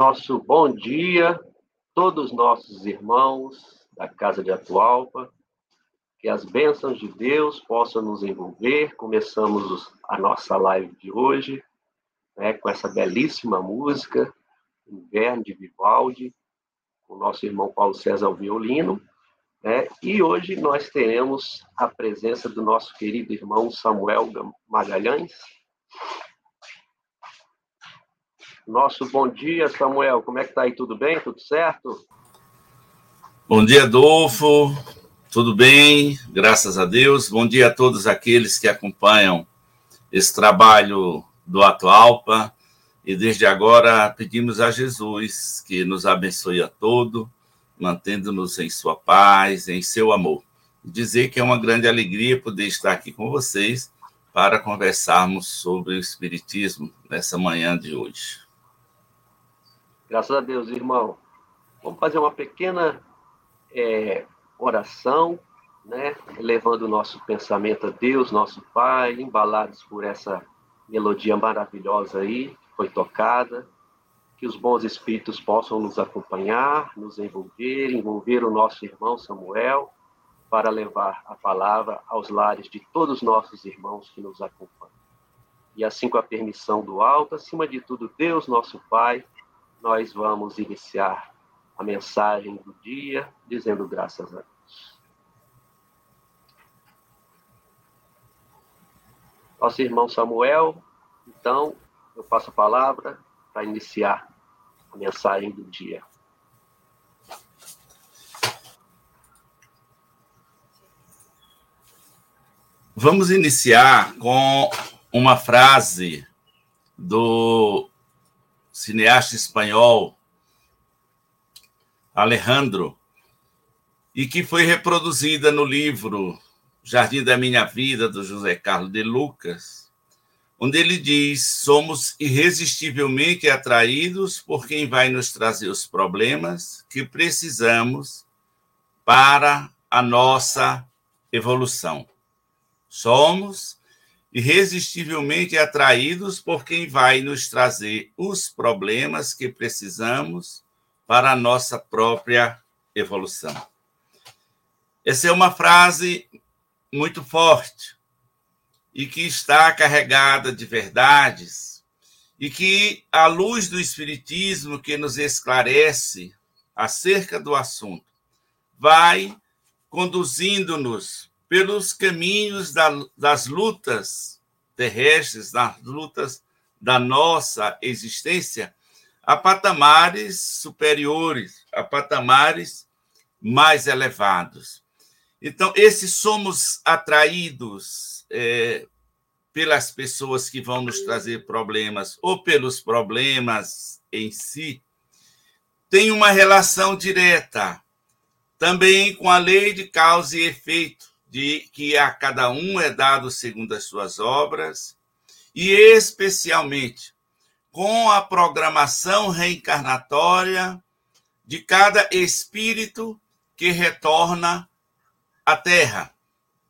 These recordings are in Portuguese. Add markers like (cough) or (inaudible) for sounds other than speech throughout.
nosso bom dia, todos os nossos irmãos da Casa de Atualpa, que as bênçãos de Deus possam nos envolver. Começamos a nossa live de hoje né, com essa belíssima música, Inverno de Vivaldi, com o nosso irmão Paulo César ao violino. Né, e hoje nós teremos a presença do nosso querido irmão Samuel Magalhães, nosso bom dia, Samuel. Como é que tá aí? Tudo bem? Tudo certo? Bom dia, Adolfo. Tudo bem? Graças a Deus. Bom dia a todos aqueles que acompanham esse trabalho do Atualpa. E desde agora pedimos a Jesus que nos abençoe a todo, mantendo-nos em sua paz, em seu amor. Dizer que é uma grande alegria poder estar aqui com vocês para conversarmos sobre o Espiritismo nessa manhã de hoje. Graças a Deus, irmão. Vamos fazer uma pequena é, oração, né? Levando o nosso pensamento a Deus, nosso Pai, embalados por essa melodia maravilhosa aí, que foi tocada. Que os bons espíritos possam nos acompanhar, nos envolver, envolver o nosso irmão Samuel, para levar a palavra aos lares de todos os nossos irmãos que nos acompanham. E assim, com a permissão do alto, acima de tudo, Deus, nosso Pai, nós vamos iniciar a mensagem do dia dizendo graças a Deus. Nosso irmão Samuel, então, eu passo a palavra para iniciar a mensagem do dia. Vamos iniciar com uma frase do cineasta espanhol Alejandro, e que foi reproduzida no livro Jardim da Minha Vida, do José Carlos de Lucas, onde ele diz: somos irresistivelmente atraídos por quem vai nos trazer os problemas que precisamos para a nossa evolução. Somos irresistivelmente atraídos por quem vai nos trazer os problemas que precisamos para a nossa própria evolução. Essa é uma frase muito forte e que está carregada de verdades e que, à luz do Espiritismo que nos esclarece acerca do assunto, vai conduzindo-nos pelos caminhos da, das lutas terrestres, das lutas da nossa existência, a patamares superiores, a patamares mais elevados. Então, esses somos atraídos é, pelas pessoas que vão nos trazer problemas ou pelos problemas em si, tem uma relação direta também com a lei de causa e efeito de que a cada um é dado segundo as suas obras, e especialmente com a programação reencarnatória de cada espírito que retorna à Terra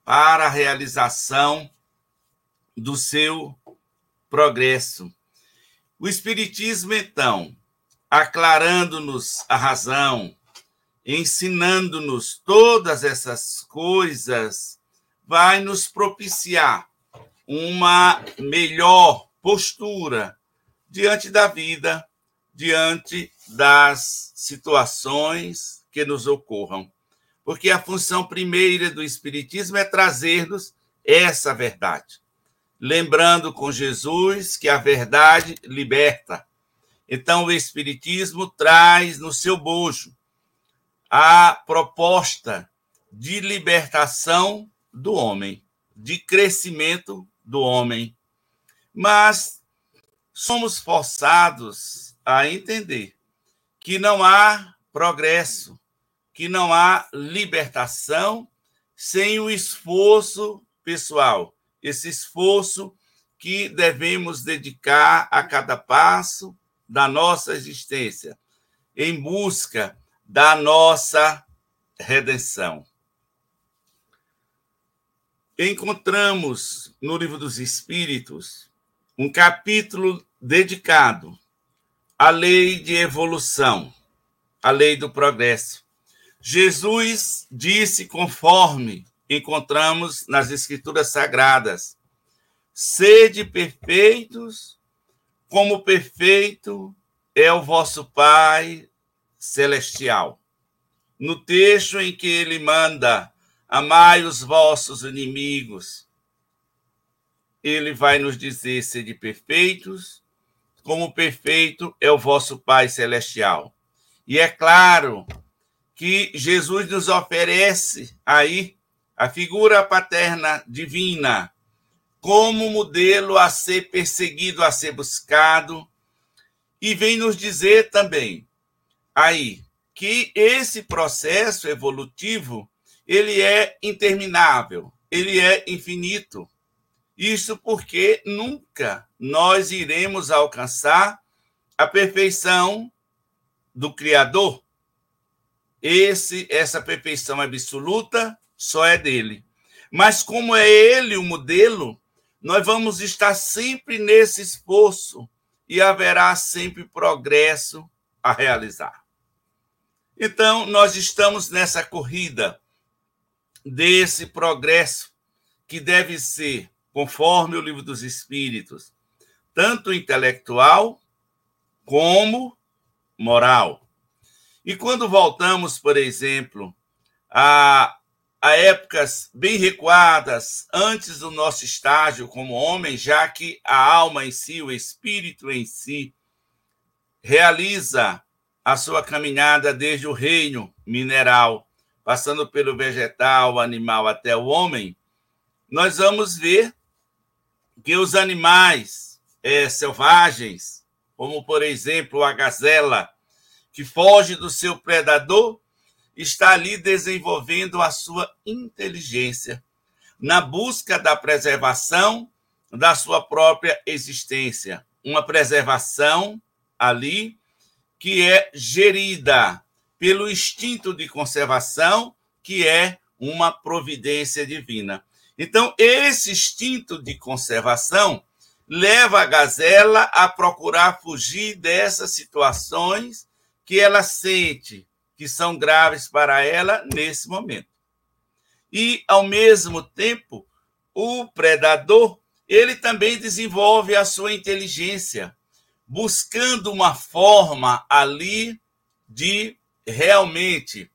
para a realização do seu progresso. O Espiritismo, então, aclarando-nos a razão, ensinando-nos todas essas coisas, vai nos propiciar uma melhor postura diante da vida, diante das situações que nos ocorram. Porque a função primeira do Espiritismo é trazer-nos essa verdade. Lembrando com Jesus que a verdade liberta. Então, o Espiritismo traz no seu bojo a proposta de libertação do homem, de crescimento do homem. Mas somos forçados a entender que não há progresso, que não há libertação sem o esforço pessoal, esse esforço que devemos dedicar a cada passo da nossa existência, em busca da nossa redenção. Encontramos no Livro dos Espíritos um capítulo dedicado a lei de evolução, a lei do progresso. Jesus disse, conforme encontramos nas Escrituras Sagradas: sede perfeitos, como perfeito é o vosso Pai celestial. No texto em que ele manda amai os vossos inimigos, ele vai nos dizer sede perfeitos, como perfeito é o vosso Pai celestial. E é claro que Jesus nos oferece aí a figura paterna divina como modelo a ser perseguido, a ser buscado, e vem nos dizer também aí que esse processo evolutivo ele é interminável, ele é infinito. Isso porque nunca nós iremos alcançar a perfeição do Criador. Esse, essa perfeição absoluta só é dele. Mas como é ele o modelo, nós vamos estar sempre nesse esforço e haverá sempre progresso a realizar. Então, nós estamos nessa corrida desse progresso que deve ser, conforme o livro dos Espíritos, tanto intelectual como moral. E quando voltamos, por exemplo, a, a épocas bem recuadas, antes do nosso estágio como homem, já que a alma em si, o espírito em si, realiza a sua caminhada desde o reino mineral, passando pelo vegetal, animal até o homem, nós vamos ver que os animais é, selvagens, como por exemplo a gazela, que foge do seu predador, está ali desenvolvendo a sua inteligência na busca da preservação da sua própria existência. Uma preservação ali que é gerida pelo instinto de conservação, que é uma providência divina. Então, esse instinto de conservação leva a gazela a procurar fugir dessas situações que ela sente que são graves para ela nesse momento. E, ao mesmo tempo, o predador, ele também desenvolve a sua inteligência, buscando uma forma ali de realmente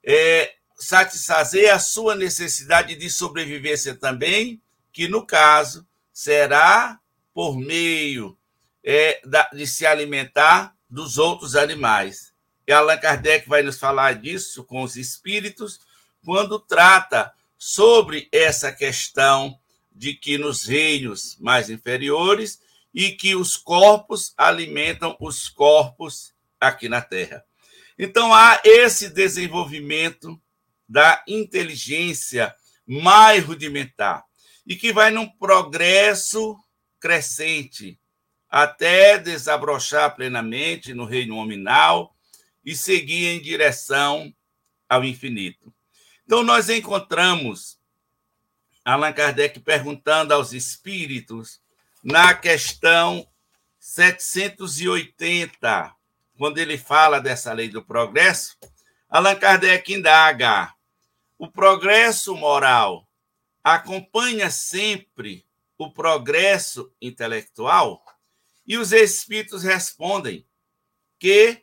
é, satisfazer a sua necessidade de sobrevivência também, que no caso será por meio é, de se alimentar dos outros animais. E Allan Kardec vai nos falar disso com os espíritos quando trata sobre essa questão de que nos reinos mais inferiores e que os corpos alimentam os corpos aqui na Terra. Então há esse desenvolvimento da inteligência mais rudimentar e que vai num progresso crescente até desabrochar plenamente no reino nominal e seguir em direção ao infinito. Então, nós encontramos Allan Kardec perguntando aos espíritos na questão 780, quando ele fala dessa lei do progresso, Allan Kardec indaga: o progresso moral acompanha sempre o progresso intelectual? E os espíritos respondem que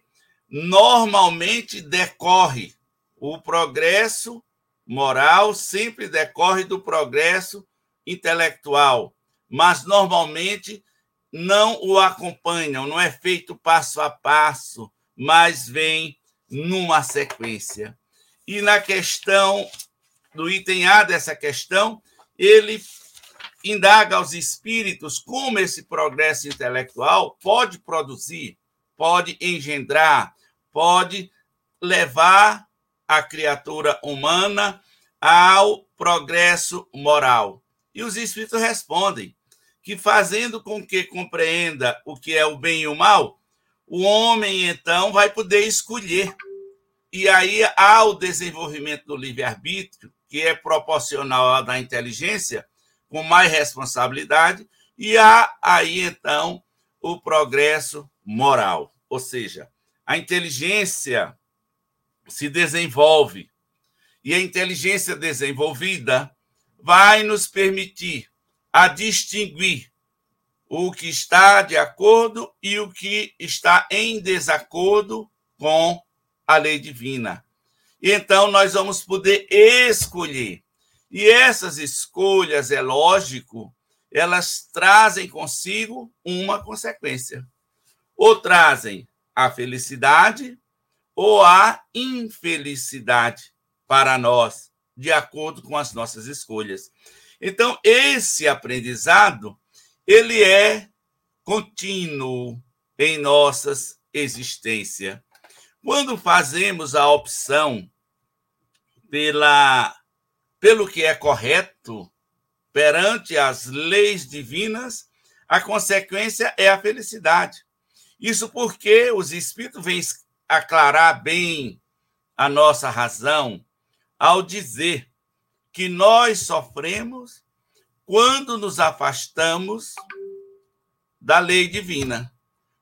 normalmente decorre o progresso moral sempre decorre do progresso intelectual, mas normalmente não o acompanham, não é feito passo a passo, mas vem numa sequência. E na questão do item A dessa questão, ele indaga aos espíritos como esse progresso intelectual pode produzir, pode engendrar, pode levar a criatura humana ao progresso moral. E os espíritos respondem que, fazendo com que compreenda o que é o bem e o mal, o homem então vai poder escolher. E aí há o desenvolvimento do livre-arbítrio, que é proporcional à da inteligência, com mais responsabilidade, e há aí então o progresso moral. ou seja, a inteligência se desenvolve. E a inteligência desenvolvida vai nos permitir a distinguir o que está de acordo e o que está em desacordo com a lei divina. E então nós vamos poder escolher. E essas escolhas, é lógico, elas trazem consigo uma consequência. Ou trazem a felicidade ou a infelicidade para nós, de acordo com as nossas escolhas. Então, esse aprendizado, ele é contínuo em nossas existência. Quando fazemos a opção pela pelo que é correto perante as leis divinas, a consequência é a felicidade. Isso porque os espíritos vêm aclarar bem a nossa razão ao dizer que nós sofremos quando nos afastamos da lei divina,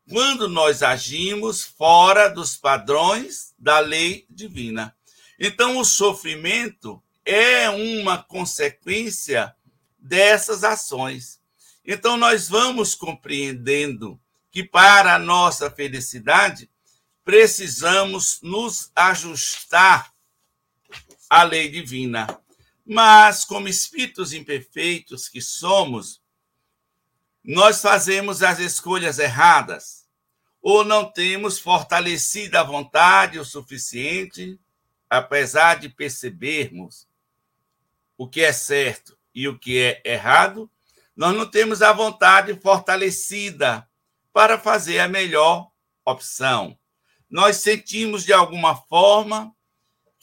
quando nós agimos fora dos padrões da lei divina. Então, o sofrimento é uma consequência dessas ações. Então, nós vamos compreendendo que para a nossa felicidade precisamos nos ajustar à lei divina. Mas, como espíritos imperfeitos que somos, nós fazemos as escolhas erradas ou não temos fortalecido a vontade o suficiente, apesar de percebermos o que é certo e o que é errado, nós não temos a vontade fortalecida para fazer a melhor opção. Nós sentimos de alguma forma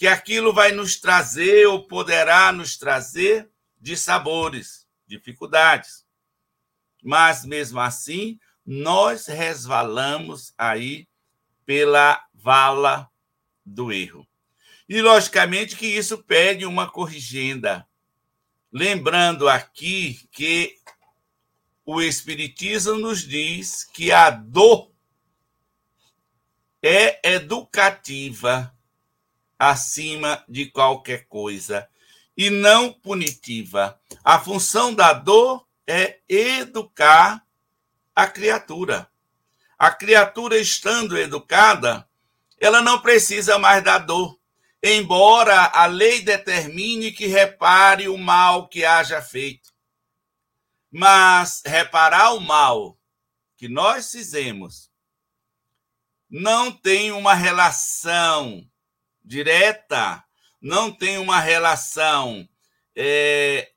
que aquilo vai nos trazer ou poderá nos trazer de sabores, dificuldades. Mas mesmo assim, nós resvalamos aí pela vala do erro. E logicamente que isso pede uma corrigenda. Lembrando aqui que o Espiritismo nos diz que a dor é educativa acima de qualquer coisa e não punitiva. A função da dor é educar a criatura. A criatura estando educada, ela não precisa mais da dor, embora a lei determine que repare o mal que haja feito. Mas reparar o mal que nós fizemos não tem uma relação direta, não tem uma relação é,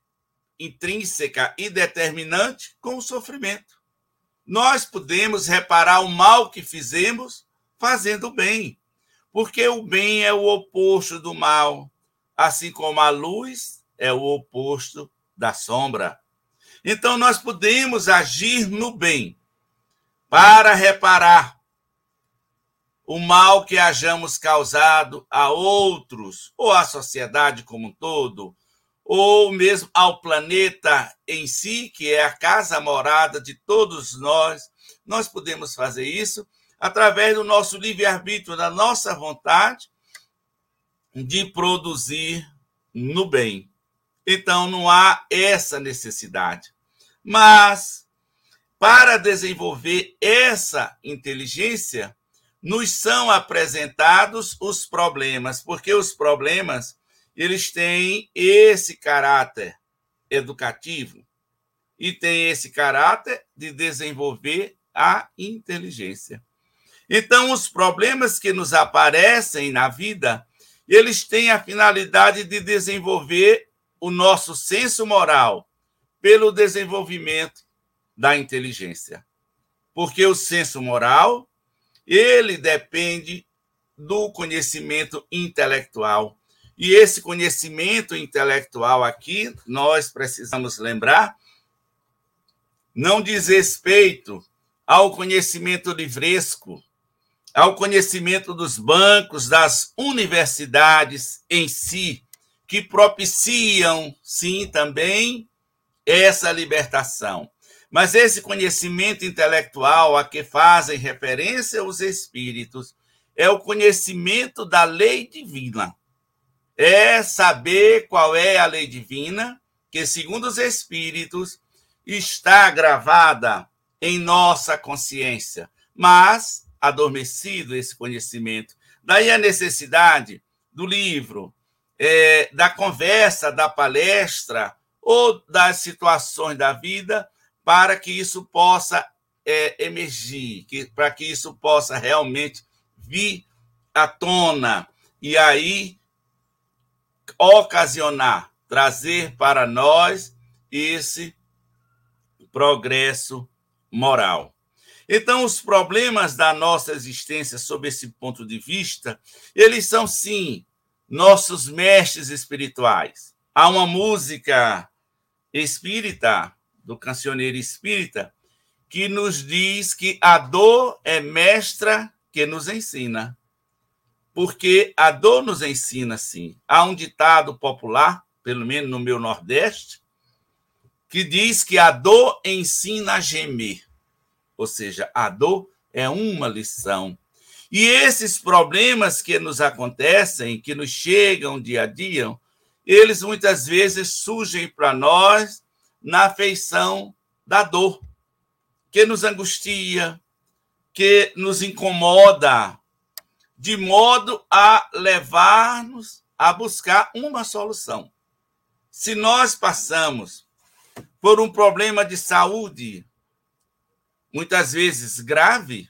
intrínseca e determinante com o sofrimento. Nós podemos reparar o mal que fizemos fazendo o bem, porque o bem é o oposto do mal, assim como a luz é o oposto da sombra. Então, nós podemos agir no bem para reparar o mal que hajamos causado a outros, ou à sociedade como um todo, ou mesmo ao planeta em si, que é a casa morada de todos nós, nós podemos fazer isso através do nosso livre-arbítrio, da nossa vontade de produzir no bem. Então, não há essa necessidade. Mas, para desenvolver essa inteligência, nos são apresentados os problemas, porque os problemas eles têm esse caráter educativo e tem esse caráter de desenvolver a inteligência. Então, os problemas que nos aparecem na vida, eles têm a finalidade de desenvolver o nosso senso moral, pelo desenvolvimento da inteligência. Porque o senso moral, ele depende do conhecimento intelectual. E esse conhecimento intelectual aqui, nós precisamos lembrar, não diz respeito ao conhecimento livresco, ao conhecimento dos bancos, das universidades em si, que propiciam, sim, também essa libertação. Mas esse conhecimento intelectual a que fazem referência os espíritos é o conhecimento da lei divina. É saber qual é a lei divina, que, segundo os espíritos, está gravada em nossa consciência, mas adormecido esse conhecimento. Daí a necessidade do livro, é, da conversa, da palestra ou das situações da vida para que isso possa é, emergir, que, para que isso possa realmente vir à tona e aí ocasionar, trazer para nós esse progresso moral. Então, os problemas da nossa existência, sob esse ponto de vista, eles são, sim, nossos mestres espirituais. Há uma música espírita, do cancioneiro espírita, que nos diz que a dor é mestra que nos ensina. Porque a dor nos ensina, sim. Há um ditado popular, pelo menos no meu Nordeste, que diz que a dor ensina a gemer. Ou seja, a dor é uma lição. E esses problemas que nos acontecem, que nos chegam dia a dia, eles muitas vezes surgem para nós na feição da dor, que nos angustia, que nos incomoda, de modo a levar-nos a buscar uma solução. Se nós passamos por um problema de saúde, muitas vezes grave,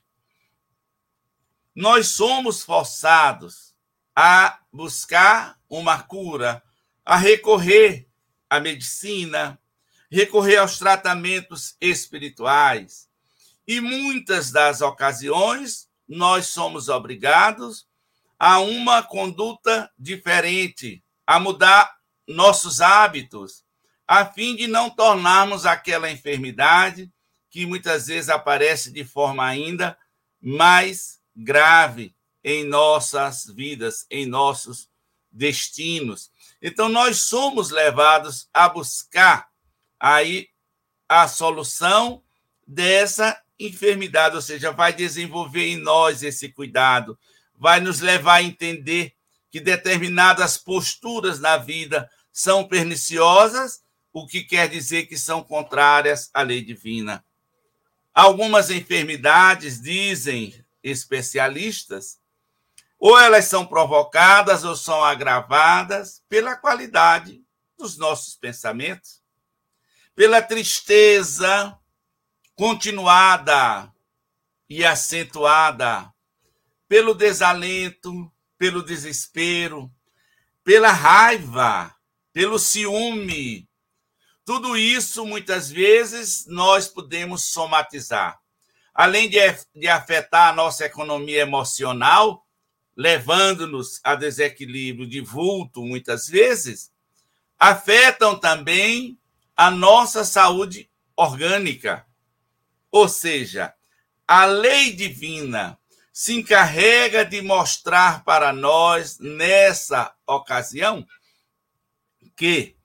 nós somos forçados a buscar uma cura, a recorrer à medicina, recorrer aos tratamentos espirituais. E muitas das ocasiões nós somos obrigados a uma conduta diferente, a mudar nossos hábitos, a fim de não tornarmos aquela enfermidade que muitas vezes aparece de forma ainda mais grave em nossas vidas, em nossos destinos. Então nós somos levados a buscar aí a solução dessa enfermidade, ou seja, vai desenvolver em nós esse cuidado, vai nos levar a entender que determinadas posturas na vida são perniciosas, o que quer dizer que são contrárias à lei divina. Algumas enfermidades, dizem especialistas, ou elas são provocadas ou são agravadas pela qualidade dos nossos pensamentos, pela tristeza continuada e acentuada, pelo desalento, pelo desespero, pela raiva, pelo ciúme. Tudo isso, muitas vezes, nós podemos somatizar. Além de, de afetar a nossa economia emocional, levando-nos a desequilíbrio de vulto, muitas vezes, afetam também a nossa saúde orgânica. Ou seja, a lei divina se encarrega de mostrar para nós, nessa ocasião, que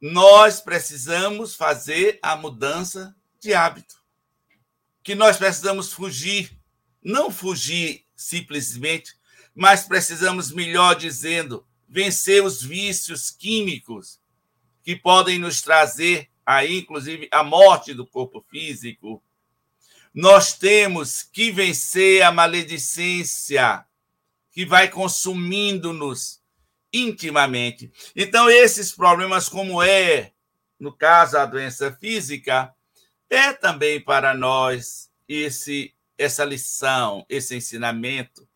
nós precisamos fazer a mudança de hábito. Que nós precisamos fugir, não fugir simplesmente, mas precisamos, melhor dizendo, vencer os vícios químicos que podem nos trazer aí, inclusive, a morte do corpo físico, nós temos que vencer a maledicência que vai consumindo-nos intimamente. Então, esses problemas, como é, no caso, a doença física, é também para nós esse essa lição, esse ensinamento,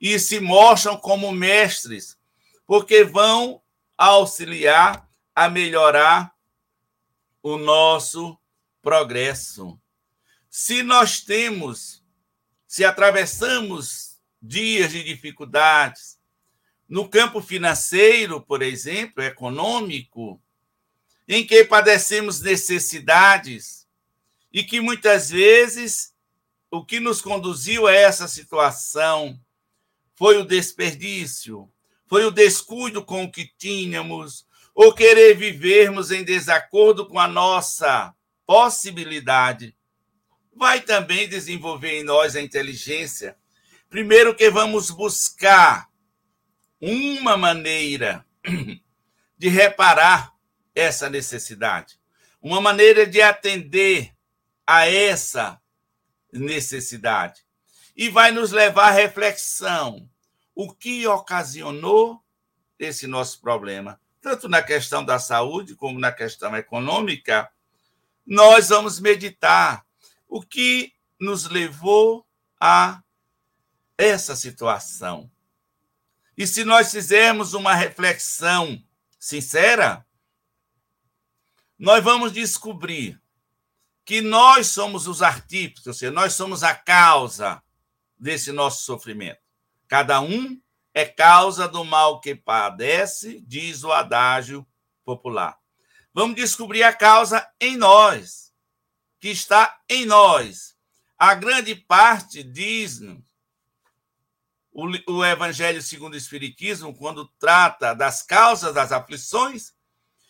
e se mostram como mestres, porque vão auxiliar a melhorar o nosso progresso. Se nós temos, se atravessamos dias de dificuldades, no campo financeiro, por exemplo, econômico, em que padecemos necessidades e que muitas vezes o que nos conduziu a essa situação foi o desperdício, foi o descuido com o que tínhamos, ou querer vivermos em desacordo com a nossa possibilidade, vai também desenvolver em nós a inteligência. Primeiro que vamos buscar uma maneira (clears throat) de reparar essa necessidade, uma maneira de atender a essa necessidade. E vai nos levar à reflexão. O que ocasionou esse nosso problema? Tanto na questão da saúde como na questão econômica, nós vamos meditar o que nos levou a essa situação. E se nós fizermos uma reflexão sincera, nós vamos descobrir que nós somos os artífices, ou seja, nós somos a causa desse nosso sofrimento. Cada um é causa do mal que padece, diz o adágio popular. Vamos descobrir a causa em nós, que está em nós. A grande parte diz o, o Evangelho segundo o Espiritismo, quando trata das causas das aflições,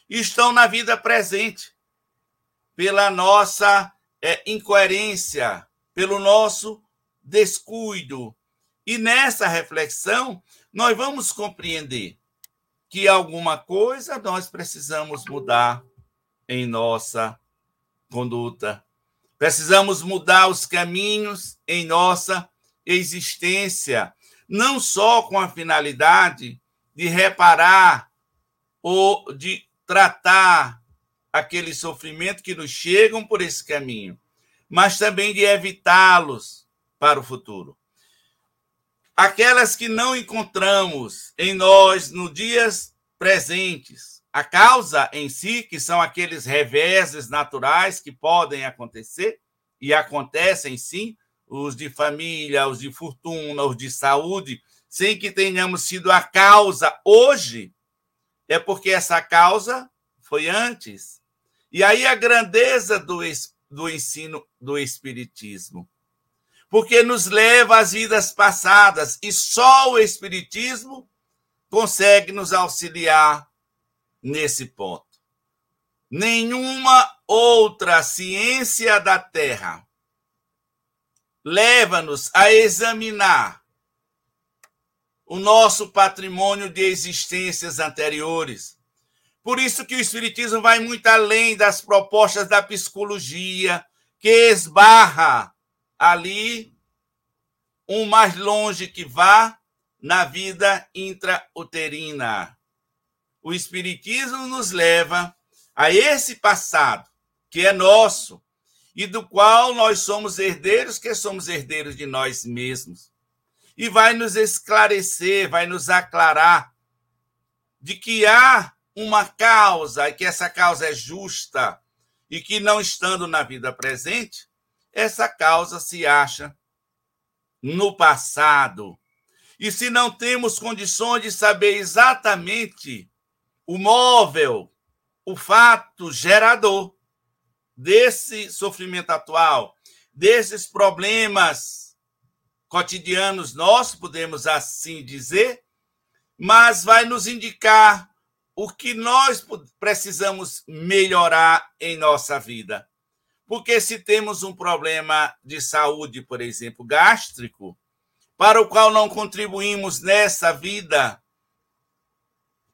estão na vida presente pela nossa é, incoerência, pelo nosso descuido. E nessa reflexão, nós vamos compreender que alguma coisa nós precisamos mudar em nossa conduta. Precisamos mudar os caminhos em nossa existência, não só com a finalidade de reparar ou de tratar aquele sofrimento que nos chegam por esse caminho, mas também de evitá-los para o futuro. Aquelas que não encontramos em nós no dias presentes, a causa em si, que são aqueles reveses naturais que podem acontecer e acontecem sim, os de família, os de fortuna, os de saúde, sem que tenhamos sido a causa hoje, é porque essa causa foi antes e aí a grandeza do, do ensino do Espiritismo. Porque nos leva às vidas passadas e só o Espiritismo consegue nos auxiliar nesse ponto. Nenhuma outra ciência da Terra leva-nos a examinar o nosso patrimônio de existências anteriores por isso que o Espiritismo vai muito além das propostas da psicologia, que esbarra ali um mais longe que vá na vida intrauterina. O Espiritismo nos leva a esse passado que é nosso e do qual nós somos herdeiros, que somos herdeiros de nós mesmos. E vai nos esclarecer, vai nos aclarar de que há uma causa e que essa causa é justa e que não estando na vida presente, essa causa se acha no passado. E se não temos condições de saber exatamente o móvel, o fato gerador desse sofrimento atual, desses problemas cotidianos nossos, podemos assim dizer, mas vai nos indicar o que nós precisamos melhorar em nossa vida. Porque se temos um problema de saúde, por exemplo, gástrico, para o qual não contribuímos nessa vida,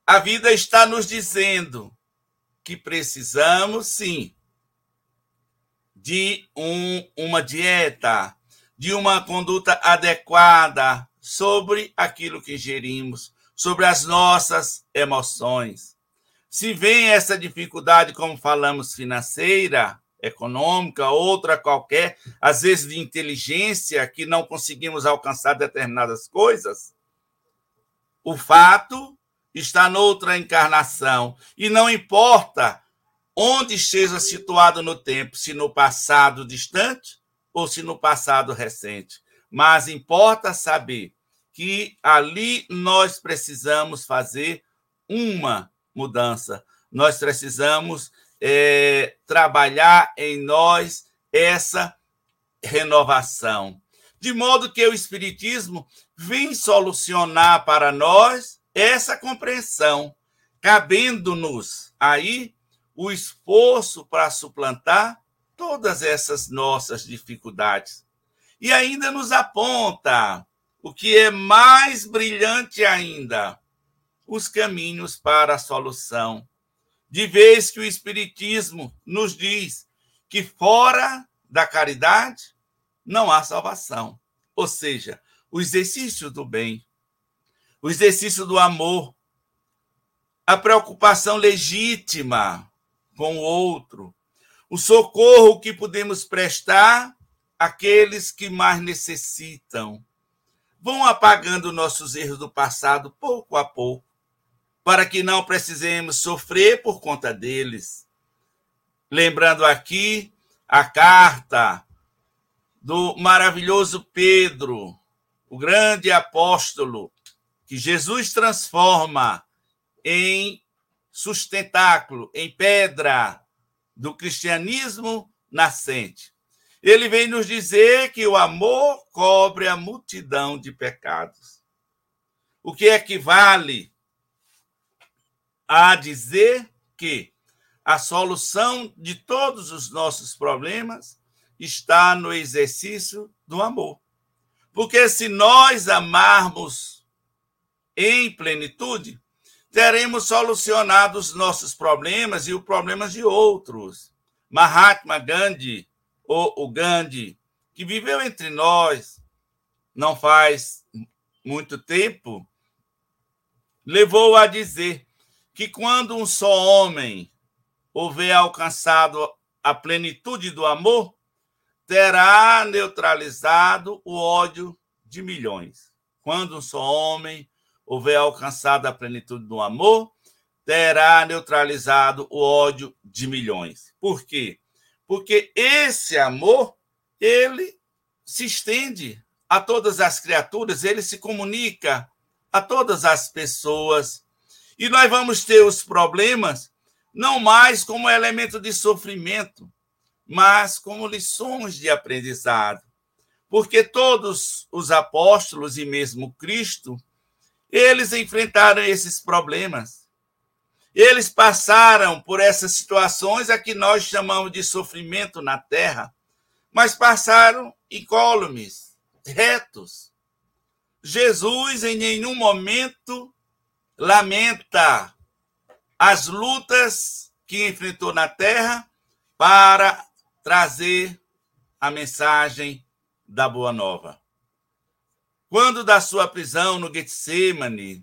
a vida está nos dizendo que precisamos, sim, de um, uma dieta, de uma conduta adequada sobre aquilo que ingerimos, sobre as nossas emoções. Se vem essa dificuldade, como falamos, financeira, econômica, outra qualquer, às vezes de inteligência, que não conseguimos alcançar determinadas coisas, o fato está noutra encarnação. E não importa onde esteja situado no tempo, se no passado distante ou se no passado recente. Mas importa saber que ali nós precisamos fazer uma mudança. Nós precisamos é, trabalhar em nós essa renovação. De modo que o Espiritismo vem solucionar para nós essa compreensão, cabendo-nos aí o esforço para suplantar todas essas nossas dificuldades. E ainda nos aponta o que é mais brilhante ainda, os caminhos para a solução. De vez que o Espiritismo nos diz que fora da caridade não há salvação. Ou seja, o exercício do bem, o exercício do amor, a preocupação legítima com o outro, o socorro que podemos prestar àqueles que mais necessitam. Vão apagando nossos erros do passado pouco a pouco, para que não precisemos sofrer por conta deles. Lembrando aqui a carta do maravilhoso Pedro, o grande apóstolo, que Jesus transforma em sustentáculo, em pedra do cristianismo nascente. Ele vem nos dizer que o amor cobre a multidão de pecados. O que equivale a dizer que a solução de todos os nossos problemas está no exercício do amor. Porque se nós amarmos em plenitude, teremos solucionado os nossos problemas e os problemas de outros. Mahatma Gandhi, ou o Gandhi, que viveu entre nós não faz muito tempo, levou a dizer que quando um só homem houver alcançado a plenitude do amor, terá neutralizado o ódio de milhões. Quando um só homem houver alcançado a plenitude do amor, terá neutralizado o ódio de milhões. Por quê? Porque esse amor, ele se estende a todas as criaturas, ele se comunica a todas as pessoas. E nós vamos ter os problemas não mais como elemento de sofrimento, mas como lições de aprendizado. Porque todos os apóstolos e mesmo Cristo, eles enfrentaram esses problemas. Eles passaram por essas situações a que nós chamamos de sofrimento na terra, mas passaram incólumes, retos. Jesus em nenhum momento lamenta as lutas que enfrentou na terra para trazer a mensagem da Boa Nova. Quando da sua prisão no Getsemane,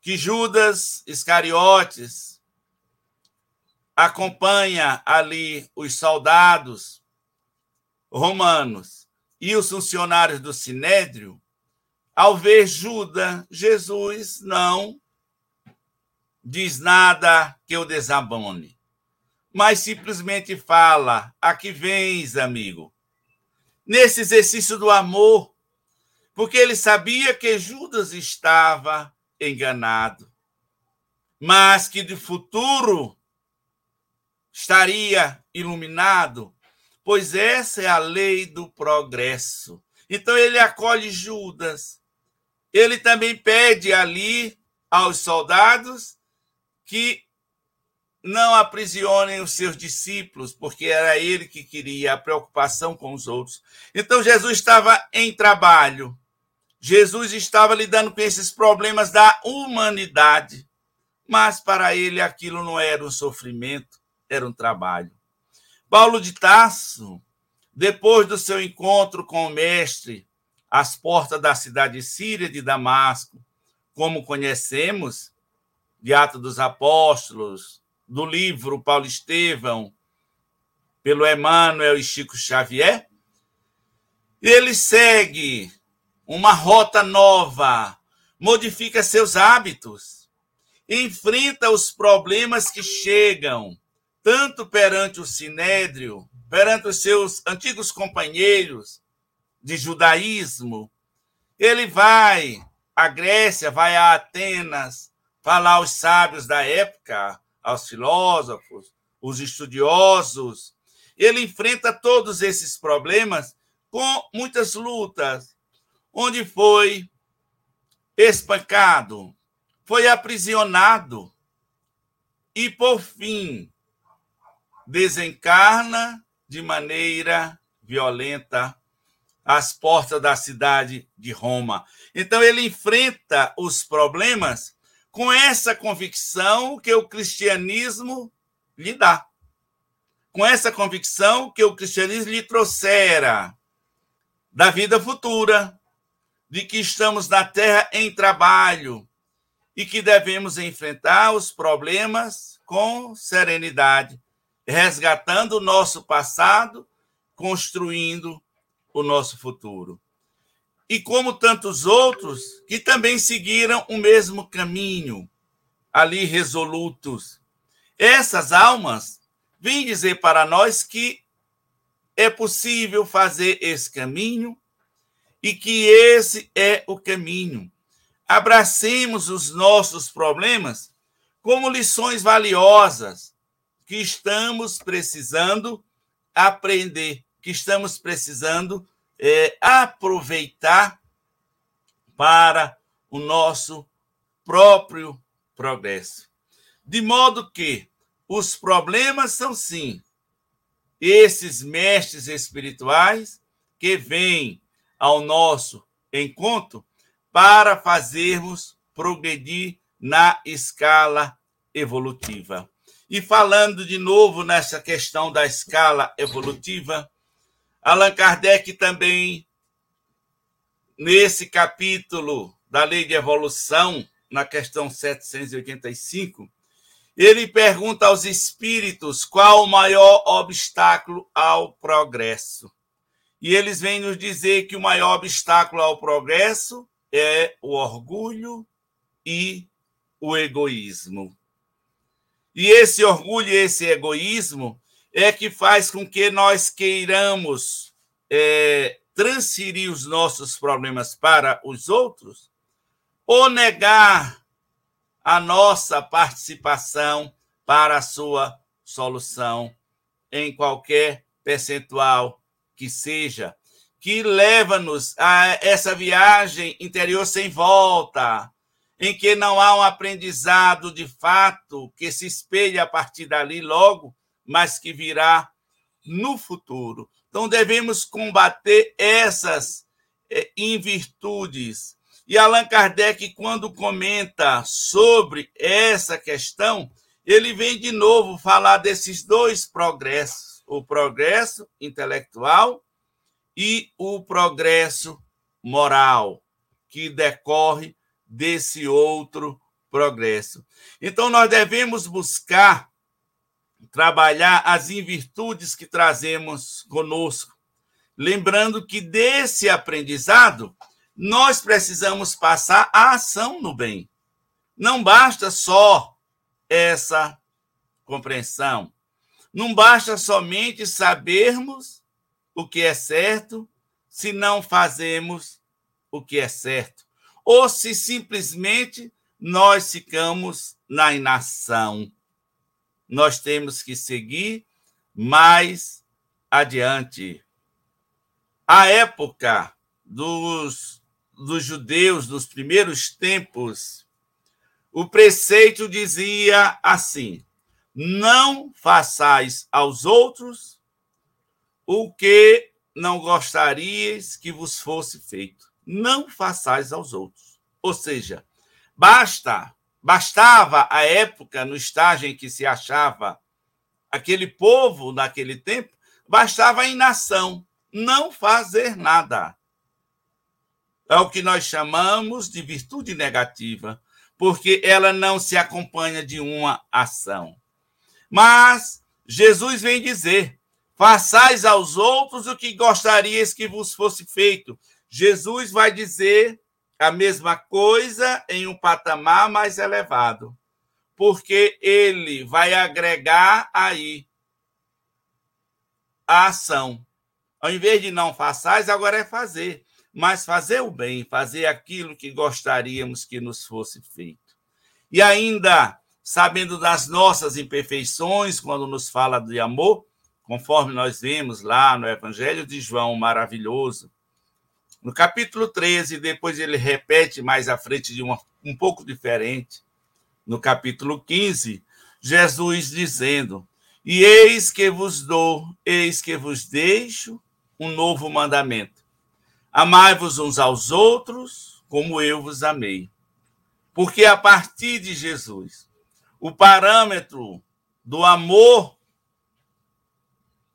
que Judas Iscariotes acompanha ali os soldados romanos e os funcionários do Sinédrio, ao ver Judas, Jesus não diz nada que o desabone mas simplesmente fala: aqui vens, amigo. Nesse exercício do amor, porque ele sabia que Judas estava enganado, mas que de futuro estaria iluminado, pois essa é a lei do progresso. Então ele acolhe Judas. Ele também pede ali aos soldados que não aprisionem os seus discípulos, porque era ele que queria a preocupação com os outros. Então Jesus estava em trabalho. Jesus estava lidando com esses problemas da humanidade. Mas para ele aquilo não era um sofrimento, era um trabalho. Paulo de Tarso, depois do seu encontro com o mestre às portas da cidade síria de Damasco, como conhecemos, de Atos dos Apóstolos, do livro Paulo Estevão, pelo Emmanuel e Chico Xavier, ele segue uma rota nova, modifica seus hábitos, enfrenta os problemas que chegam, tanto perante o sinédrio, perante os seus antigos companheiros de judaísmo. Ele vai à Grécia, vai a Atenas, falar aos sábios da época, aos filósofos, os estudiosos. Ele enfrenta todos esses problemas com muitas lutas, onde foi espancado, foi aprisionado e, por fim, desencarna de maneira violenta as portas da cidade de Roma. Então ele enfrenta os problemas com essa convicção que o cristianismo lhe dá. Com essa convicção que o cristianismo lhe trouxera da vida futura, de que estamos na terra em trabalho e que devemos enfrentar os problemas com serenidade, resgatando o nosso passado, construindo o nosso futuro. E como tantos outros que também seguiram o mesmo caminho, ali resolutos. Essas almas vêm dizer para nós que é possível fazer esse caminho e que esse é o caminho. Abracemos os nossos problemas como lições valiosas que estamos precisando aprender, que estamos precisando é, aproveitar para o nosso próprio progresso. De modo que os problemas são, sim, esses mestres espirituais que vêm ao nosso encontro para fazermos progredir na escala evolutiva. E falando de novo nessa questão da escala evolutiva, Allan Kardec também, nesse capítulo da Lei de Evolução, na questão 785, ele pergunta aos espíritos qual o maior obstáculo ao progresso. E eles vêm nos dizer que o maior obstáculo ao progresso é o orgulho e o egoísmo. E esse orgulho e esse egoísmo é que faz com que nós queiramos é, transferir os nossos problemas para os outros? Ou negar a nossa participação para a sua solução em qualquer percentual que seja, que leva-nos a essa viagem interior sem volta, em que não há um aprendizado de fato que se espelha a partir dali logo mas que virá no futuro. Então, devemos combater essas é, invirtudes. E Allan Kardec, quando comenta sobre essa questão, ele vem de novo falar desses dois progressos: o progresso intelectual e o progresso moral, que decorre desse outro progresso. Então, nós devemos buscar trabalhar as invirtudes que trazemos conosco. Lembrando que desse aprendizado, nós precisamos passar a ação no bem. Não basta só essa compreensão. Não basta somente sabermos o que é certo se não fazemos o que é certo. Ou se simplesmente nós ficamos na inação nós temos que seguir mais adiante. A época dos, dos judeus, dos primeiros tempos, o preceito dizia assim: não façais aos outros o que não gostarias que vos fosse feito. Não façais aos outros. Ou seja, basta Bastava a época, no estágio em que se achava aquele povo naquele tempo, bastava a inação, não fazer nada. É o que nós chamamos de virtude negativa, porque ela não se acompanha de uma ação. Mas Jesus vem dizer: façais aos outros o que gostarias que vos fosse feito. Jesus vai dizer a mesma coisa em um patamar mais elevado, porque ele vai agregar aí a ação. Ao invés de não façais, agora é fazer, mas fazer o bem, fazer aquilo que gostaríamos que nos fosse feito. E ainda, sabendo das nossas imperfeições, quando nos fala de amor, conforme nós vemos lá no Evangelho de João maravilhoso, no capítulo 13, depois ele repete mais à frente de uma, um pouco diferente. No capítulo 15, Jesus dizendo E eis que vos dou, eis que vos deixo um novo mandamento. Amai-vos uns aos outros, como eu vos amei. Porque a partir de Jesus, o parâmetro do amor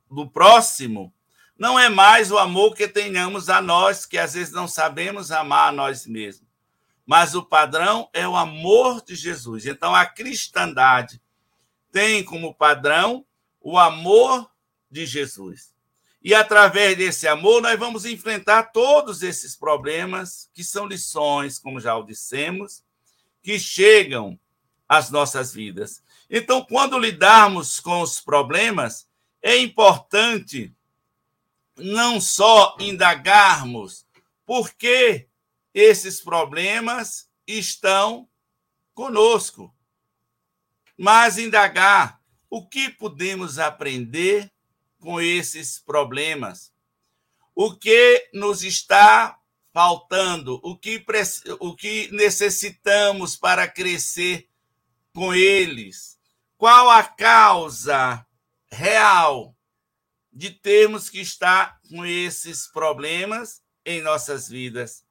do próximo não é mais o amor que tenhamos a nós, que às vezes não sabemos amar a nós mesmos. Mas o padrão é o amor de Jesus. Então a cristandade tem como padrão o amor de Jesus. E através desse amor, nós vamos enfrentar todos esses problemas, que são lições, como já o dissemos, que chegam às nossas vidas. Então, quando lidarmos com os problemas, é importante não só indagarmos por que esses problemas estão conosco, mas indagar o que podemos aprender com esses problemas, o que nos está faltando, o que, o que necessitamos para crescer com eles, qual a causa real de termos que estar com esses problemas em nossas vidas.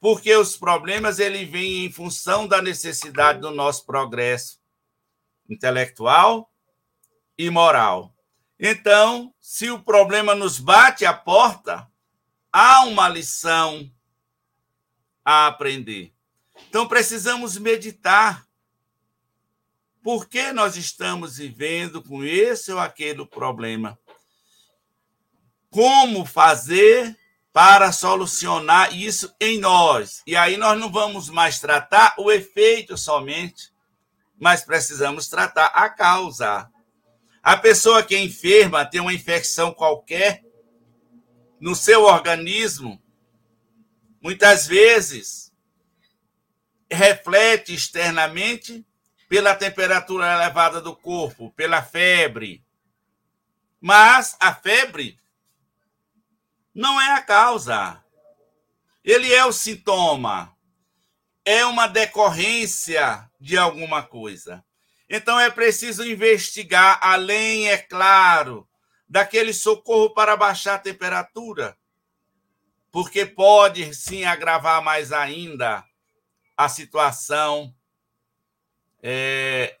Porque os problemas ele vêm em função da necessidade do nosso progresso intelectual e moral. Então, se o problema nos bate à porta, há uma lição a aprender. Então, precisamos meditar. Por que nós estamos vivendo com esse ou aquele problema? Como fazer para solucionar isso em nós? E aí nós não vamos mais tratar o efeito somente, mas precisamos tratar a causa. A pessoa que é enferma, tem uma infecção qualquer no seu organismo, muitas vezes reflete externamente pela temperatura elevada do corpo, pela febre. Mas a febre não é a causa. Ele é o sintoma. É uma decorrência de alguma coisa. Então é preciso investigar, além, é claro, daquele socorro para baixar a temperatura, porque pode sim agravar mais ainda a situação é,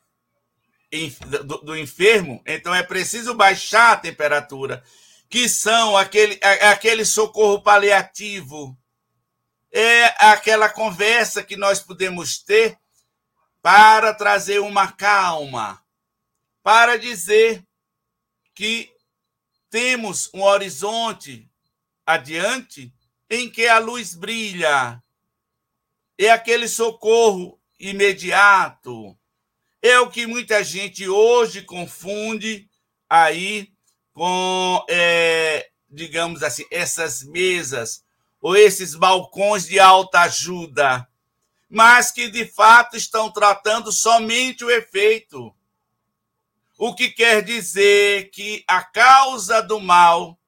do, do enfermo. Então é preciso baixar a temperatura, que são aquele, aquele socorro paliativo, é aquela conversa que nós podemos ter para trazer uma calma, para dizer que temos um horizonte adiante em que a luz brilha. É aquele socorro imediato. É o que muita gente hoje confunde aí com, é, digamos assim, essas mesas ou esses balcões de alta ajuda mas que de fato estão tratando somente o efeito. O que quer dizer que a causa do mal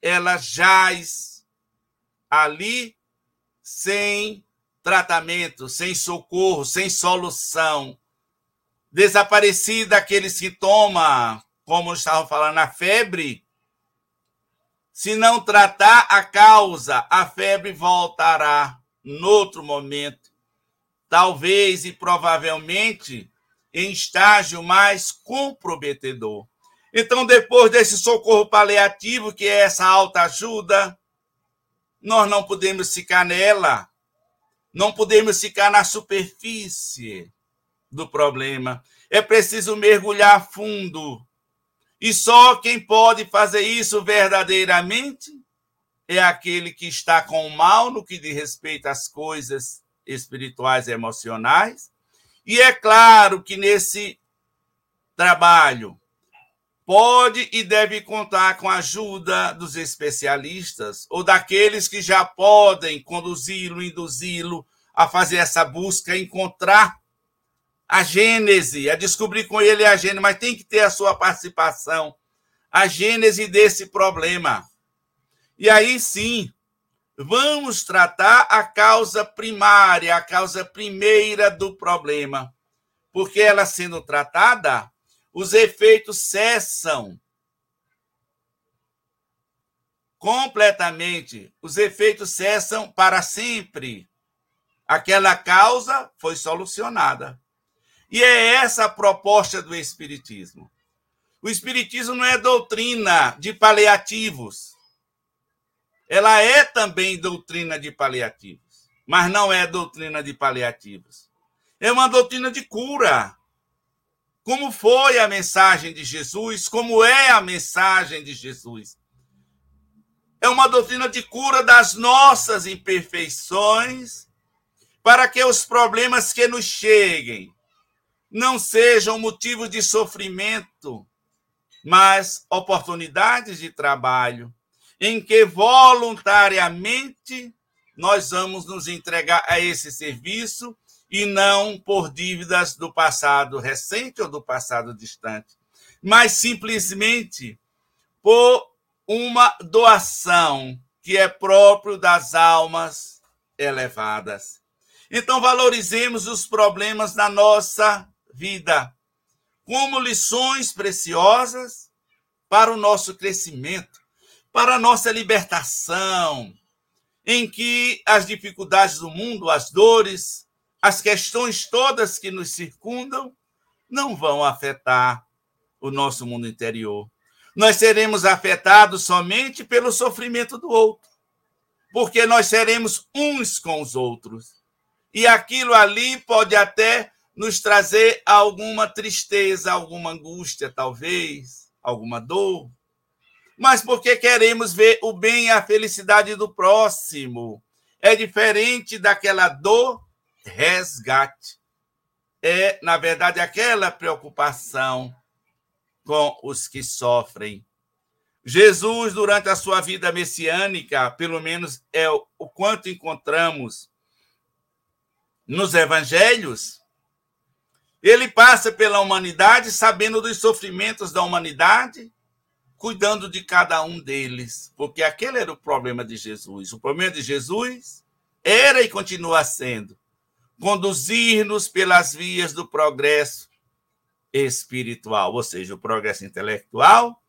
ela jaz ali sem tratamento, sem socorro, sem solução. Desaparecida aquele sintoma, como estavam falando, a febre. Se não tratar a causa, a febre voltará noutro momento talvez e provavelmente em estágio mais comprometedor. Então, depois desse socorro paliativo, que é essa alta ajuda, nós não podemos ficar nela, não podemos ficar na superfície do problema. É preciso mergulhar fundo. E só quem pode fazer isso verdadeiramente é aquele que está com o mal no que diz respeito às coisas espirituais e emocionais. E é claro que nesse trabalho pode e deve contar com a ajuda dos especialistas ou daqueles que já podem conduzi-lo, induzi-lo a fazer essa busca, encontrar a gênese, a descobrir com ele a gênese, mas tem que ter a sua participação, a gênese desse problema. E aí sim, vamos tratar a causa primária, a causa primeira do problema. Porque ela sendo tratada, os efeitos cessam completamente. Os efeitos cessam para sempre. Aquela causa foi solucionada. E é essa a proposta do Espiritismo. O Espiritismo não é doutrina de paliativos. Ela é também doutrina de paliativos, mas não é doutrina de paliativos. É uma doutrina de cura. Como foi a mensagem de Jesus, como é a mensagem de Jesus. É uma doutrina de cura das nossas imperfeições, para que os problemas que nos cheguem não sejam motivo de sofrimento, mas oportunidades de trabalho, em que voluntariamente nós vamos nos entregar a esse serviço e não por dívidas do passado recente ou do passado distante, mas simplesmente por uma doação que é próprio das almas elevadas. Então valorizemos os problemas da nossa vida como lições preciosas para o nosso crescimento, para a nossa libertação, em que as dificuldades do mundo, as dores, as questões todas que nos circundam não vão afetar o nosso mundo interior nós seremos afetados somente pelo sofrimento do outro, porque nós seremos uns com os outros. E aquilo ali pode até nos trazer alguma tristeza, alguma angústia, talvez, alguma dor, mas porque queremos ver o bem e a felicidade do próximo. É diferente daquela dor resgate. É, na verdade, aquela preocupação com os que sofrem. Jesus, durante a sua vida messiânica, pelo menos é o quanto encontramos nos evangelhos, ele passa pela humanidade sabendo dos sofrimentos da humanidade, cuidando de cada um deles, porque aquele era o problema de Jesus. O problema de Jesus era e continua sendo conduzir-nos pelas vias do progresso espiritual, ou seja, o progresso intelectual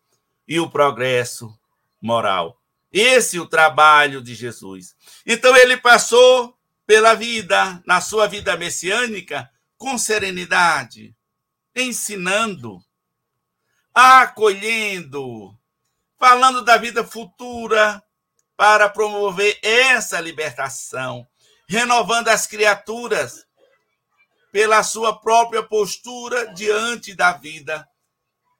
e o progresso moral. Esse é o trabalho de Jesus. Então ele passou pela vida, na sua vida messiânica, com serenidade, ensinando, acolhendo, falando da vida futura para promover essa libertação, renovando as criaturas pela sua própria postura diante da vida,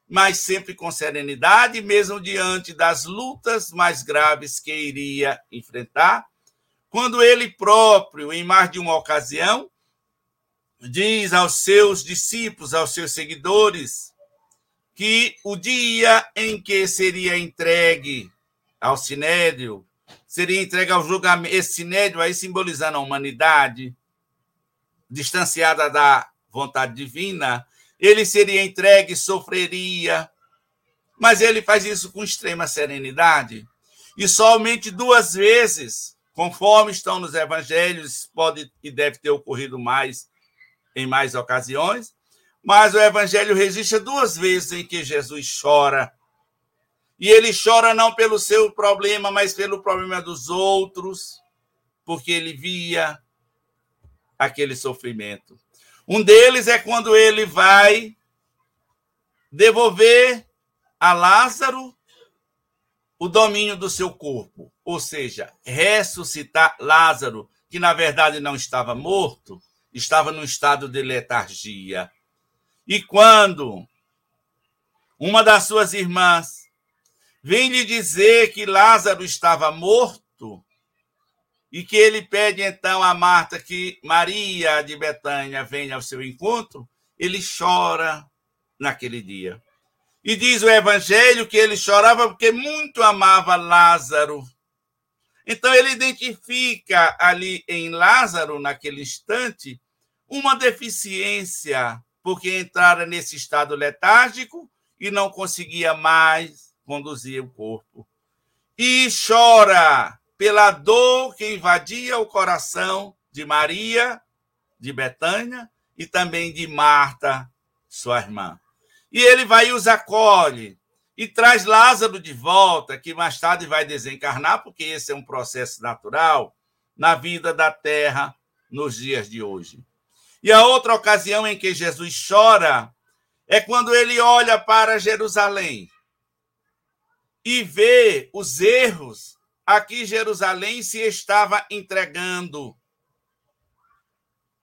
mas sempre com serenidade, mesmo diante das lutas mais graves que iria enfrentar, quando ele próprio, em mais de uma ocasião, diz aos seus discípulos, aos seus seguidores, que o dia em que seria entregue ao sinédrio, seria entregue ao julgamento, esse sinédrio aí simbolizando a humanidade, distanciada da vontade divina, ele seria entregue, sofreria. Mas ele faz isso com extrema serenidade. E somente duas vezes, conforme estão nos evangelhos, pode e deve ter ocorrido mais em mais ocasiões, mas o evangelho registra duas vezes em que Jesus chora. E ele chora não pelo seu problema, mas pelo problema dos outros, porque ele via aquele sofrimento. Um deles é quando ele vai devolver a Lázaro o domínio do seu corpo, ou seja, ressuscitar Lázaro, que na verdade não estava morto, estava num estado de letargia. E quando uma das suas irmãs vem lhe dizer que Lázaro estava morto, e que ele pede então a Marta que Maria de Betânia venha ao seu encontro, ele chora naquele dia. E diz o evangelho que ele chorava porque muito amava Lázaro. Então ele identifica ali em Lázaro, naquele instante, uma deficiência, porque entrara nesse estado letárgico e não conseguia mais conduzir o corpo. E chora pela dor que invadia o coração de Maria, de Betânia, e também de Marta, sua irmã. E ele vai e os acolhe e traz Lázaro de volta, que mais tarde vai desencarnar, porque esse é um processo natural na vida da terra nos dias de hoje. E a outra ocasião em que Jesus chora é quando ele olha para Jerusalém e vê os erros a que Jerusalém se estava entregando.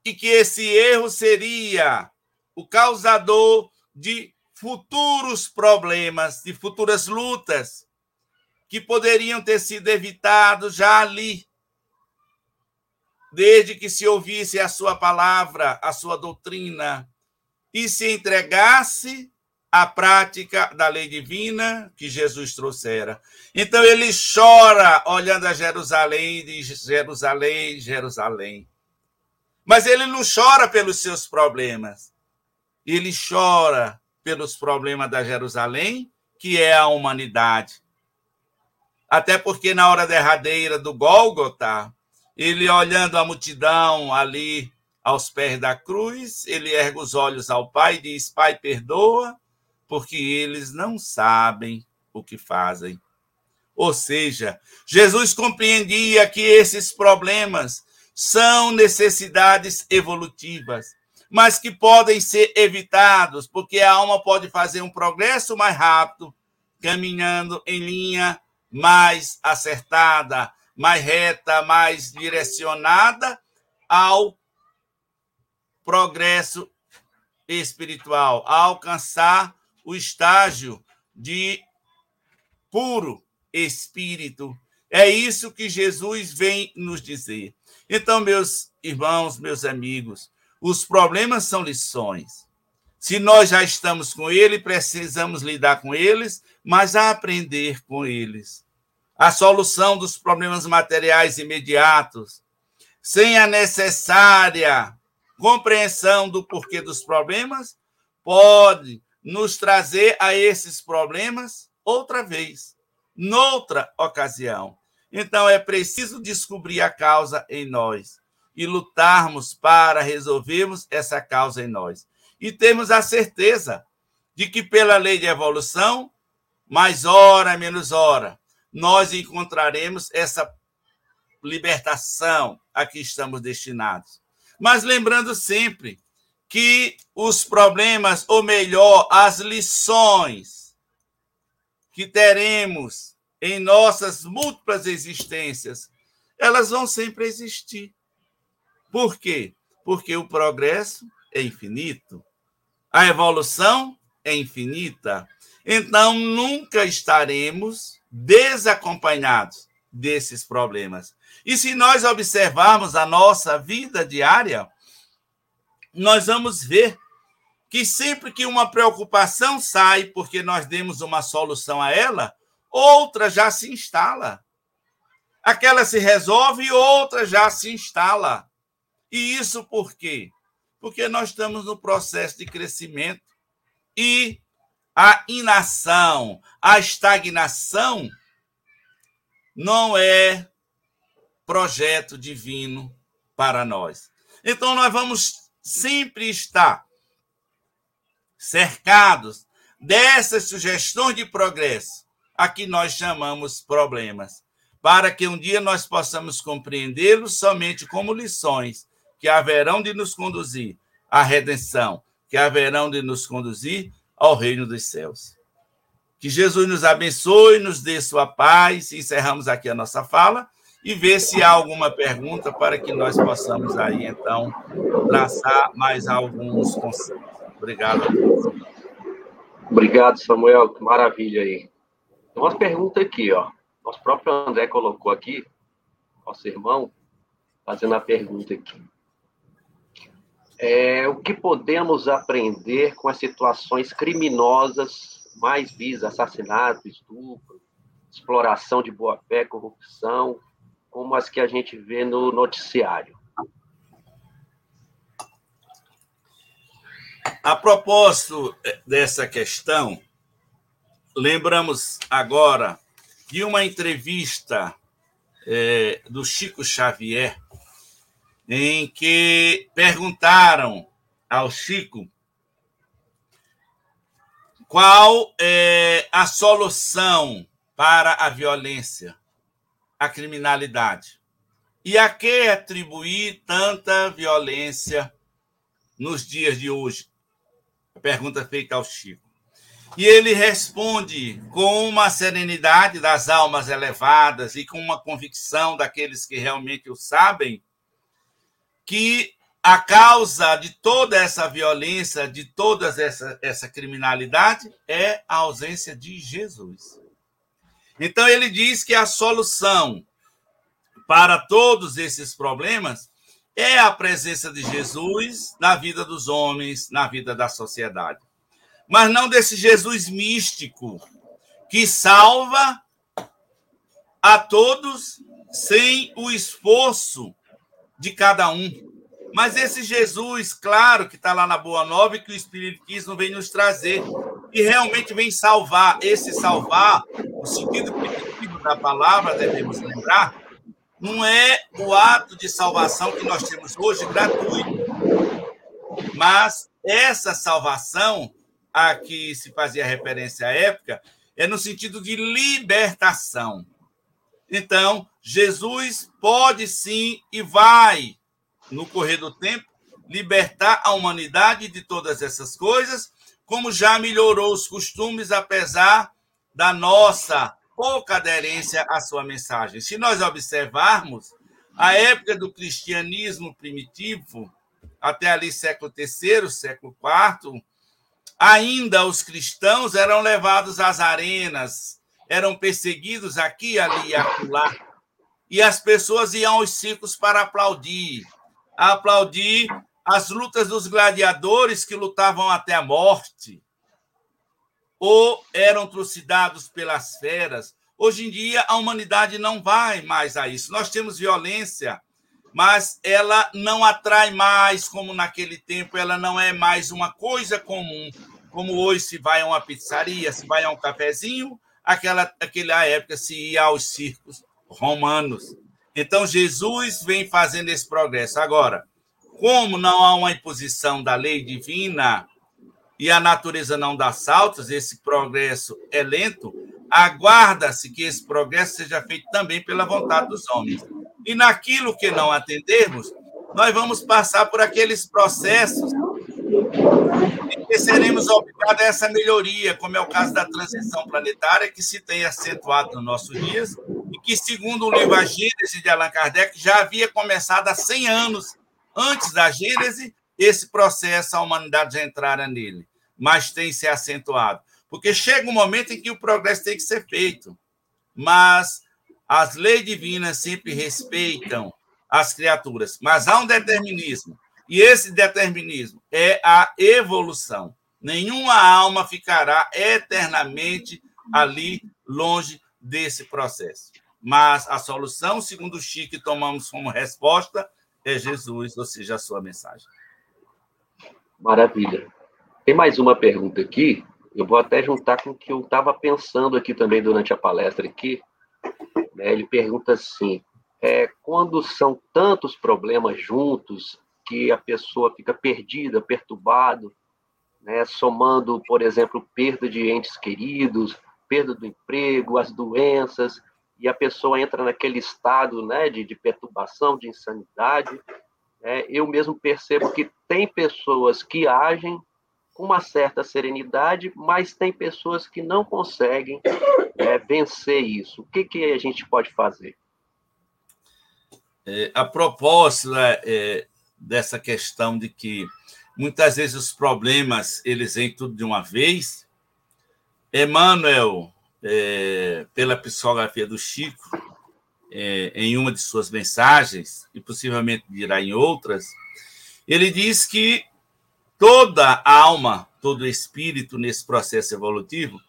E que esse erro seria o causador de futuros problemas, de futuras lutas que poderiam ter sido evitados já ali, desde que se ouvisse a sua palavra, a sua doutrina, e se entregasse à prática da lei divina que Jesus trouxera. Então ele chora olhando a Jerusalém e diz: Jerusalém, Jerusalém. Mas ele não chora pelos seus problemas. Ele chora pelos problemas da Jerusalém, que é a humanidade. Até porque na hora derradeira do Gólgota, ele olhando a multidão ali aos pés da cruz, ele ergue os olhos ao Pai e diz: Pai, perdoa, porque eles não sabem o que fazem. Ou seja, Jesus compreendia que esses problemas são necessidades evolutivas, mas que podem ser evitados, porque a alma pode fazer um progresso mais rápido, caminhando em linha mais acertada, mais reta, mais direcionada ao progresso espiritual, a alcançar o estágio de puro espírito. É isso que Jesus vem nos dizer. Então, meus irmãos, meus amigos, os problemas são lições. Se nós já estamos com ele, precisamos lidar com eles, mas aprender com eles. A solução dos problemas materiais imediatos, sem a necessária compreensão do porquê dos problemas, pode nos trazer a esses problemas outra vez, noutra ocasião. Então é preciso descobrir a causa em nós e lutarmos para resolvermos essa causa em nós. E temos a certeza de que, pela lei de evolução, mais hora, menos hora, nós encontraremos essa libertação a que estamos destinados. Mas lembrando sempre que os problemas, ou melhor, as lições que teremos em nossas múltiplas existências, elas vão sempre existir. Por quê? Porque o progresso é infinito, a evolução é infinita. Então, nunca estaremos desacompanhados desses problemas. E se nós observarmos a nossa vida diária, nós vamos ver que sempre que uma preocupação sai porque nós demos uma solução a ela, outra já se instala. Aquela se resolve e outra já se instala. E isso por quê? Porque nós estamos no processo de crescimento e a inação, a estagnação não é projeto divino para nós. Então nós vamos sempre está cercados dessas sugestões de progresso, a que nós chamamos problemas, para que um dia nós possamos compreendê-los somente como lições que haverão de nos conduzir à redenção, que haverão de nos conduzir ao reino dos céus. Que Jesus nos abençoe, nos dê sua paz. Encerramos aqui a nossa fala e ver se há alguma pergunta para que nós possamos aí, então, traçar mais alguns conselhos. Obrigado. Obrigado, Samuel. Que maravilha aí. Tem umas perguntas aqui, ó. Nosso próprio André colocou aqui, nosso irmão, fazendo a pergunta aqui. É, o que podemos aprender com as situações criminosas mais visas, assassinato, estupro, exploração de boa-fé, corrupção, como as que a gente vê no noticiário. A propósito dessa questão, lembramos agora de uma entrevista é, do Chico Xavier, em que perguntaram ao Chico qual é a solução para a violência, a criminalidade? E a que atribuir tanta violência nos dias de hoje? A pergunta feita ao Chico. E ele responde com uma serenidade das almas elevadas e com uma convicção daqueles que realmente o sabem, que a causa de toda essa violência, de toda essa, essa criminalidade, é a ausência de Jesus. Então, ele diz que a solução para todos esses problemas é a presença de Jesus na vida dos homens, na vida da sociedade. Mas não desse Jesus místico que salva a todos sem o esforço de cada um. Mas esse Jesus, claro, que está lá na Boa Nova e que o Espiritismo vem nos trazer, e realmente vem salvar. Esse salvar, o sentido primitivo da palavra, devemos lembrar, não é o ato de salvação que nós temos hoje gratuito, mas essa salvação a que se fazia referência à época é no sentido de libertação. Então, Jesus pode sim e vai no correr do tempo, libertar a humanidade de todas essas coisas, como já melhorou os costumes, apesar da nossa pouca aderência à sua mensagem. Se nós observarmos, a época do cristianismo primitivo, até ali século III, século IV, ainda os cristãos eram levados às arenas, eram perseguidos aqui, ali e acolá, e as pessoas iam aos circos para aplaudir aplaudir as lutas dos gladiadores que lutavam até a morte, ou eram trucidados pelas feras. Hoje em dia, a humanidade não vai mais a isso. Nós temos violência, mas ela não atrai mais como naquele tempo, ela não é mais uma coisa comum, como hoje se vai a uma pizzaria, se vai a um cafezinho, aquela, aquela época se ia aos circos romanos. Então, Jesus vem fazendo esse progresso. Agora, como não há uma imposição da lei divina e a natureza não dá saltos, esse progresso é lento, aguarda-se que esse progresso seja feito também pela vontade dos homens. E naquilo que não atendermos, nós vamos passar por aqueles processos e seremos obrigados a essa melhoria, como é o caso da transição planetária, que se tem acentuado nos nossos dias, que, segundo o livro A Gênese de Allan Kardec, já havia começado há 100 anos antes da Gênese, esse processo, a humanidade já entrara nele, mas tem se acentuado. Porque chega um momento em que o progresso tem que ser feito, mas as leis divinas sempre respeitam as criaturas, mas há um determinismo, e esse determinismo é a evolução. Nenhuma alma ficará eternamente ali longe desse processo. Mas a solução, segundo o Chico, tomamos como resposta é Jesus, ou seja, a sua mensagem. Maravilha. Tem mais uma pergunta aqui. Eu vou até juntar com o que eu estava pensando aqui também durante a palestra aqui. Né? Ele pergunta assim: é, quando são tantos problemas juntos que a pessoa fica perdida, perturbado, né? somando, por exemplo, perda de entes queridos, perda do emprego, as doenças, e a pessoa entra naquele estado né, de, de perturbação, de insanidade. Né? Eu mesmo percebo que tem pessoas que agem com uma certa serenidade, mas tem pessoas que não conseguem é, vencer isso. O que, que a gente pode fazer? É, a propósito é, é, dessa questão de que muitas vezes os problemas eles vêm tudo de uma vez, Emmanuel, é, pela psicografia do Chico, é, em uma de suas mensagens, e possivelmente dirá em outras, ele diz que toda alma, todo espírito nesse processo evolutivo,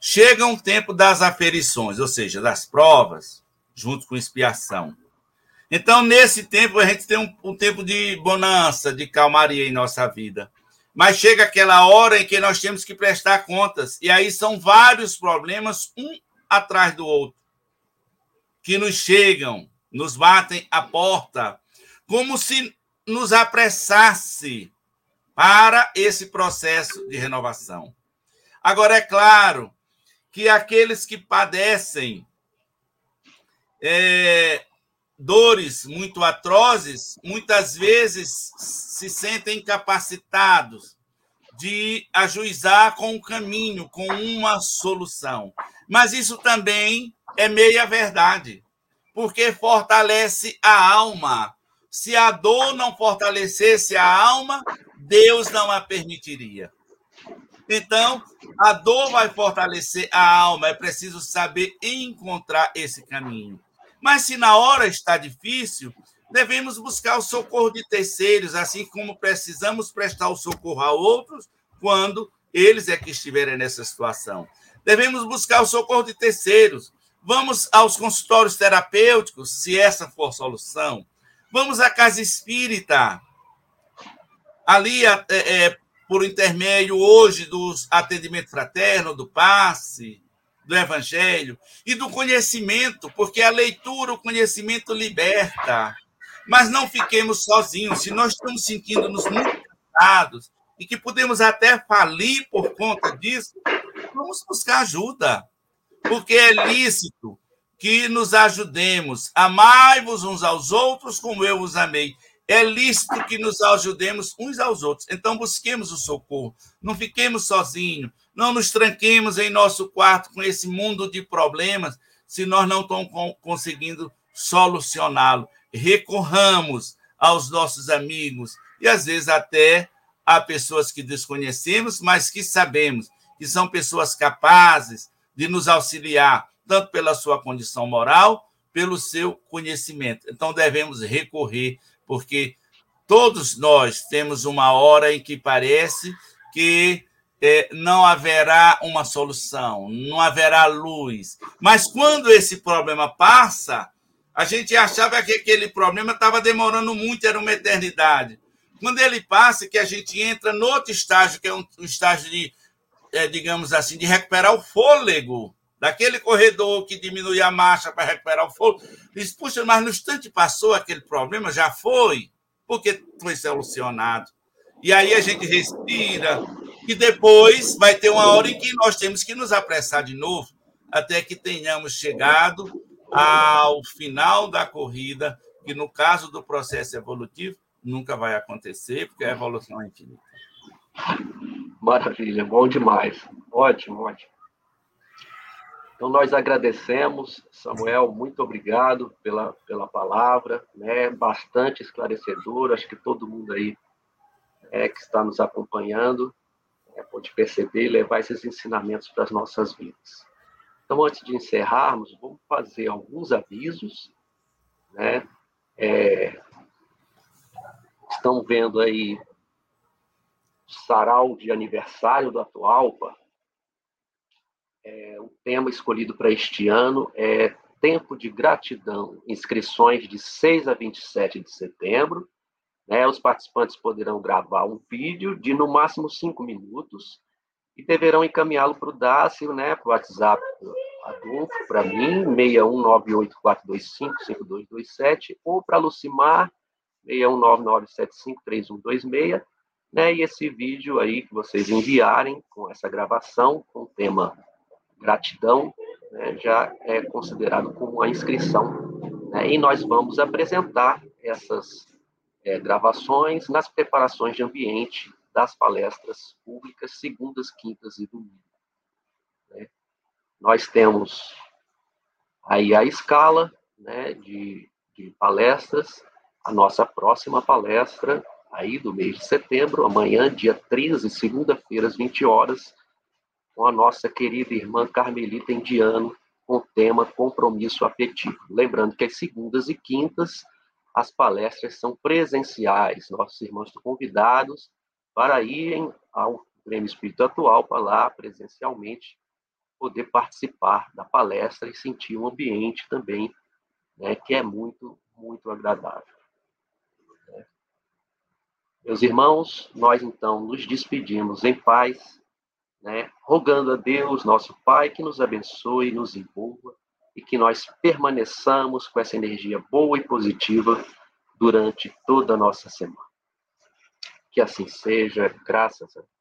chega um tempo das aferições, ou seja, das provas, junto com expiação. Então, nesse tempo, a gente tem um, um tempo de bonança, de calmaria em nossa vida. Mas chega aquela hora em que nós temos que prestar contas. E aí são vários problemas, um atrás do outro, que nos chegam, nos batem a porta, como se nos apressasse para esse processo de renovação. Agora, é claro que aqueles que padecem é, dores muito atrozes, muitas vezes se sentem incapacitados de ajuizar com um caminho, com uma solução. Mas isso também é meia verdade, porque fortalece a alma. Se a dor não fortalecesse a alma, Deus não a permitiria. Então, a dor vai fortalecer a alma, é preciso saber encontrar esse caminho. Mas se na hora está difícil, devemos buscar o socorro de terceiros, assim como precisamos prestar o socorro a outros quando eles é que estiverem nessa situação. Devemos buscar o socorro de terceiros. Vamos aos consultórios terapêuticos, se essa for solução. Vamos à casa espírita. Ali, é, é, por intermédio hoje dos atendimento fraterno, do passe, do Evangelho e do conhecimento, porque a leitura, o conhecimento liberta. Mas não fiquemos sozinhos. Se nós estamos sentindo-nos muito cansados e que podemos até falir por conta disso, vamos buscar ajuda. Porque é lícito que nos ajudemos. Amai-vos uns aos outros como eu vos amei. É lícito que nos ajudemos uns aos outros. Então, busquemos o socorro. Não fiquemos sozinhos. Não nos tranquemos em nosso quarto com esse mundo de problemas se nós não estamos conseguindo solucioná-lo. Recorramos aos nossos amigos e, às vezes, até a pessoas que desconhecemos, mas que sabemos que são pessoas capazes de nos auxiliar, tanto pela sua condição moral, pelo seu conhecimento. Então, devemos recorrer porque todos nós temos uma hora em que parece que é, não haverá uma solução, não haverá luz. Mas quando esse problema passa, a gente achava que aquele problema estava demorando muito, era uma eternidade. Quando ele passa, que a gente entra no outro estágio, que é um, um estágio de, é, digamos assim, de recuperar o fôlego, daquele corredor que diminui a marcha para recuperar o fogo. Diz, puxa, mas no instante passou aquele problema, já foi, porque foi solucionado. E aí a gente respira, e depois vai ter uma hora em que nós temos que nos apressar de novo, até que tenhamos chegado ao final da corrida, que no caso do processo evolutivo nunca vai acontecer, porque a evolução é infinita. Maravilha, bom demais. Ótimo, ótimo. Então, nós agradecemos, Samuel, muito obrigado pela, pela palavra, né? bastante esclarecedor, acho que todo mundo aí é, que está nos acompanhando é, pode perceber e levar esses ensinamentos para as nossas vidas. Então, antes de encerrarmos, vamos fazer alguns avisos, né? É, estão vendo aí o sarau de aniversário do Atualpa, é, o tema escolhido para este ano é Tempo de Gratidão, inscrições de 6 a 27 de setembro. Né? Os participantes poderão gravar um vídeo de no máximo 5 minutos e deverão encaminhá-lo para o Dácio, né, para o WhatsApp adulto, para mim, 61984255227, ou para Lucimar, 61997533126, né, e esse vídeo aí que vocês enviarem com essa gravação, com o tema gratidão né, já é considerado como uma inscrição. Né, e nós vamos apresentar essas é, gravações nas preparações de ambiente das palestras públicas, segundas, quintas e domingos. Né. Nós temos aí a escala né, de, de palestras, a nossa próxima palestra aí do mês de setembro, amanhã, dia 13, segunda-feira, às 20 horas, com a nossa querida irmã Carmelita Indiano, com o tema Compromisso Afetivo. Lembrando que as segundas e quintas, as palestras são presenciais. Nossos irmãos estão convidados para irem ao Grêmio Espírito Atual, para lá presencialmente poder participar da palestra e sentir um ambiente também né, que é muito, muito agradável. Meus irmãos, nós então nos despedimos em paz né, rogando a Deus, nosso Pai, que nos abençoe, nos envolva e que nós permaneçamos com essa energia boa e positiva durante toda a nossa semana. Que assim seja, graças a Deus.